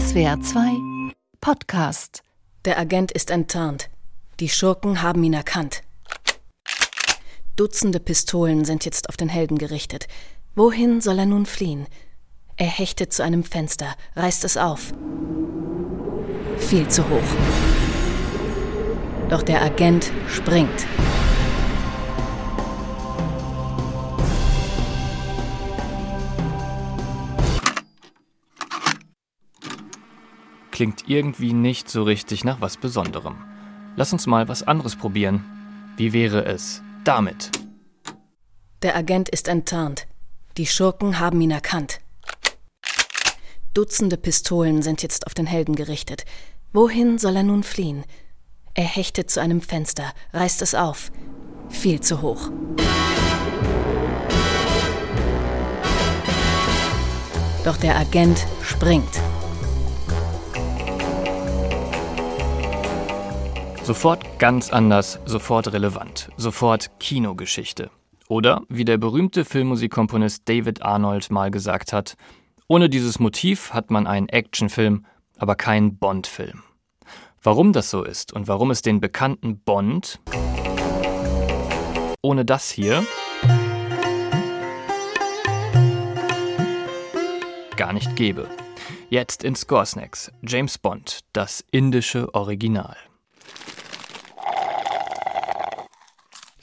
SWR 2 Podcast. Der Agent ist enttarnt. Die Schurken haben ihn erkannt. Dutzende Pistolen sind jetzt auf den Helden gerichtet. Wohin soll er nun fliehen? Er hechtet zu einem Fenster, reißt es auf. Viel zu hoch. Doch der Agent springt. Klingt irgendwie nicht so richtig nach was Besonderem. Lass uns mal was anderes probieren. Wie wäre es damit? Der Agent ist enttarnt. Die Schurken haben ihn erkannt. Dutzende Pistolen sind jetzt auf den Helden gerichtet. Wohin soll er nun fliehen? Er hechtet zu einem Fenster, reißt es auf. Viel zu hoch. Doch der Agent springt. Sofort ganz anders, sofort relevant, sofort Kinogeschichte. Oder, wie der berühmte Filmmusikkomponist David Arnold mal gesagt hat, ohne dieses Motiv hat man einen Actionfilm, aber keinen Bond-Film. Warum das so ist und warum es den bekannten Bond ohne das hier gar nicht gäbe. Jetzt in Scoresnacks, James Bond, das indische Original.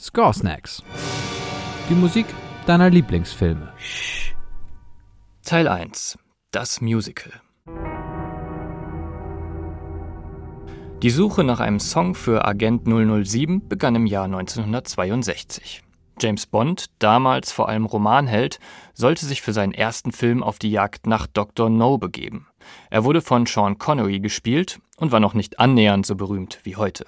Score Snacks. Die Musik deiner Lieblingsfilme. Teil 1. Das Musical. Die Suche nach einem Song für Agent 007 begann im Jahr 1962. James Bond, damals vor allem Romanheld, sollte sich für seinen ersten Film auf die Jagd nach Dr. No begeben. Er wurde von Sean Connery gespielt und war noch nicht annähernd so berühmt wie heute.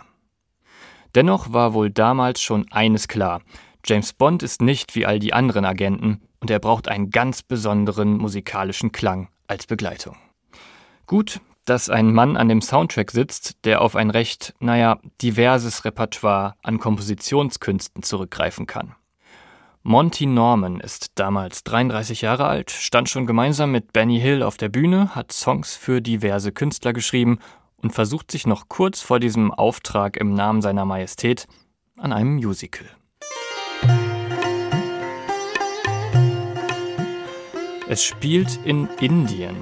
Dennoch war wohl damals schon eines klar. James Bond ist nicht wie all die anderen Agenten und er braucht einen ganz besonderen musikalischen Klang als Begleitung. Gut, dass ein Mann an dem Soundtrack sitzt, der auf ein recht, naja, diverses Repertoire an Kompositionskünsten zurückgreifen kann. Monty Norman ist damals 33 Jahre alt, stand schon gemeinsam mit Benny Hill auf der Bühne, hat Songs für diverse Künstler geschrieben und versucht sich noch kurz vor diesem Auftrag im Namen seiner Majestät an einem Musical. Es spielt in Indien.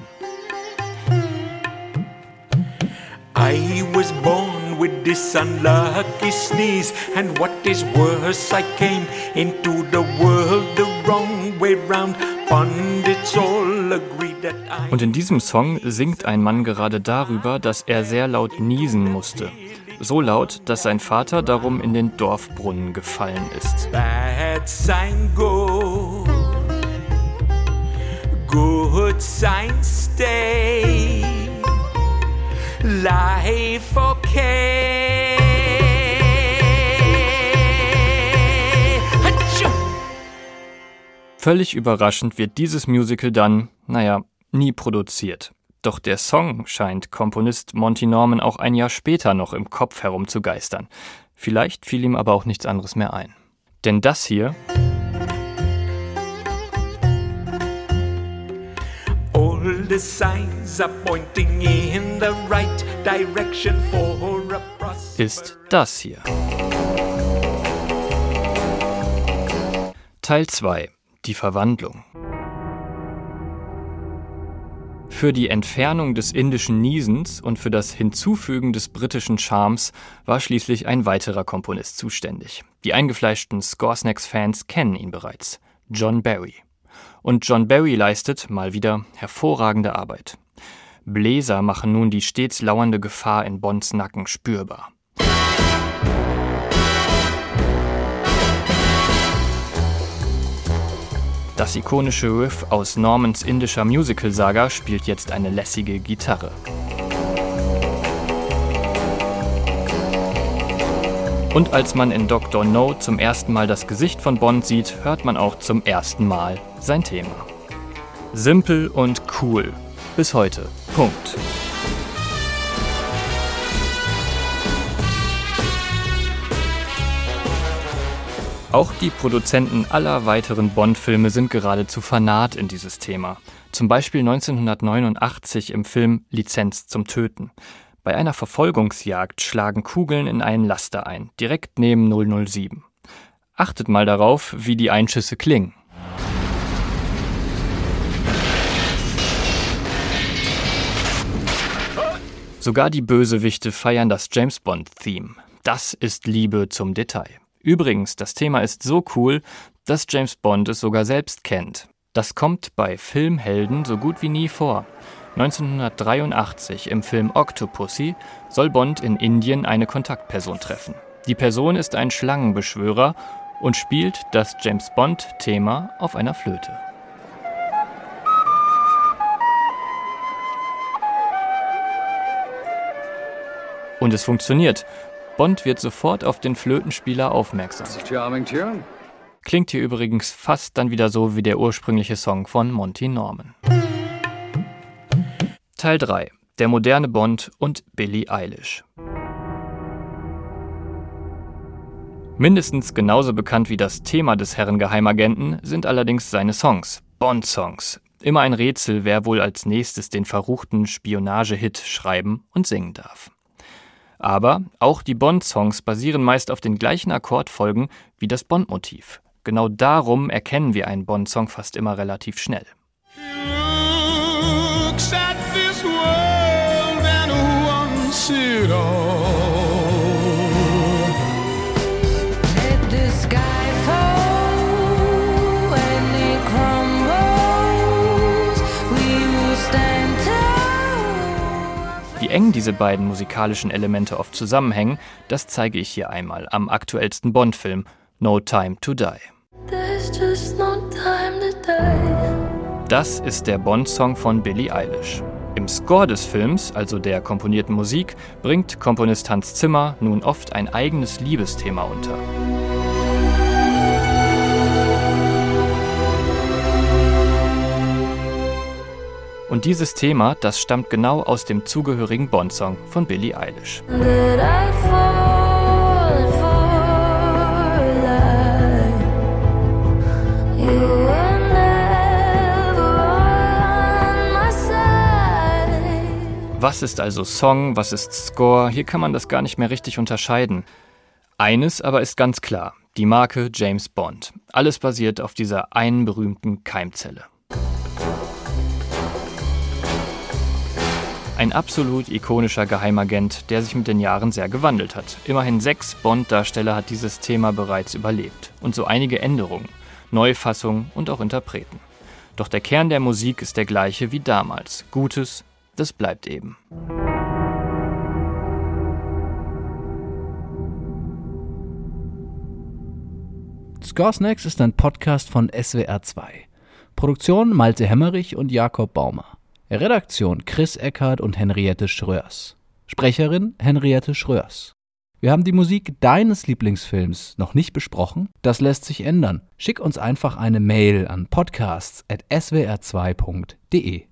I was born with this unlucky sneeze, and what is worse, I came into the world the wrong way round. Und in diesem Song singt ein Mann gerade darüber, dass er sehr laut niesen musste. So laut, dass sein Vater darum in den Dorfbrunnen gefallen ist. Bad sign go, good sign stay. Life okay. Völlig überraschend wird dieses Musical dann, naja, nie produziert. Doch der Song scheint Komponist Monty Norman auch ein Jahr später noch im Kopf herumzugeistern. Vielleicht fiel ihm aber auch nichts anderes mehr ein. Denn das hier ist das hier. Teil 2. Die Verwandlung. Für die Entfernung des indischen Niesens und für das Hinzufügen des britischen Charmes war schließlich ein weiterer Komponist zuständig. Die eingefleischten Scoresnacks-Fans kennen ihn bereits. John Barry. Und John Barry leistet, mal wieder, hervorragende Arbeit. Bläser machen nun die stets lauernde Gefahr in Bonds Nacken spürbar. Das ikonische Riff aus Normans indischer Musical-Saga spielt jetzt eine lässige Gitarre. Und als man in Dr. No zum ersten Mal das Gesicht von Bond sieht, hört man auch zum ersten Mal sein Thema. Simpel und cool. Bis heute. Punkt. Auch die Produzenten aller weiteren Bond-Filme sind geradezu fanat in dieses Thema. Zum Beispiel 1989 im Film Lizenz zum Töten. Bei einer Verfolgungsjagd schlagen Kugeln in einen Laster ein, direkt neben 007. Achtet mal darauf, wie die Einschüsse klingen. Sogar die Bösewichte feiern das James Bond-Theme. Das ist Liebe zum Detail. Übrigens, das Thema ist so cool, dass James Bond es sogar selbst kennt. Das kommt bei Filmhelden so gut wie nie vor. 1983 im Film Octopussy soll Bond in Indien eine Kontaktperson treffen. Die Person ist ein Schlangenbeschwörer und spielt das James Bond-Thema auf einer Flöte. Und es funktioniert. Bond wird sofort auf den Flötenspieler aufmerksam. Klingt hier übrigens fast dann wieder so wie der ursprüngliche Song von Monty Norman. Teil 3. Der moderne Bond und Billie Eilish. Mindestens genauso bekannt wie das Thema des Herren Geheimagenten sind allerdings seine Songs, Bond-Songs. Immer ein Rätsel, wer wohl als nächstes den verruchten Spionage-Hit schreiben und singen darf. Aber auch die Bond-Songs basieren meist auf den gleichen Akkordfolgen wie das Bond-Motiv. Genau darum erkennen wir einen Bond-Song fast immer relativ schnell. Wie eng diese beiden musikalischen Elemente oft zusammenhängen, das zeige ich hier einmal am aktuellsten Bond-Film No Time to Die. Das ist der Bond-Song von Billie Eilish. Im Score des Films, also der komponierten Musik, bringt Komponist Hans Zimmer nun oft ein eigenes Liebesthema unter. Und dieses Thema, das stammt genau aus dem zugehörigen Bond-Song von Billie Eilish. Was ist also Song, was ist Score? Hier kann man das gar nicht mehr richtig unterscheiden. Eines aber ist ganz klar, die Marke James Bond. Alles basiert auf dieser einen berühmten Keimzelle. Ein absolut ikonischer Geheimagent, der sich mit den Jahren sehr gewandelt hat. Immerhin sechs Bond-Darsteller hat dieses Thema bereits überlebt. Und so einige Änderungen, Neufassungen und auch Interpreten. Doch der Kern der Musik ist der gleiche wie damals. Gutes, das bleibt eben. Score Snacks ist ein Podcast von SWR2. Produktion Malte Hemmerich und Jakob Baumer. Redaktion Chris Eckhardt und Henriette Schröers. Sprecherin Henriette Schröers. Wir haben die Musik deines Lieblingsfilms noch nicht besprochen. Das lässt sich ändern. Schick uns einfach eine Mail an podcasts.swr2.de.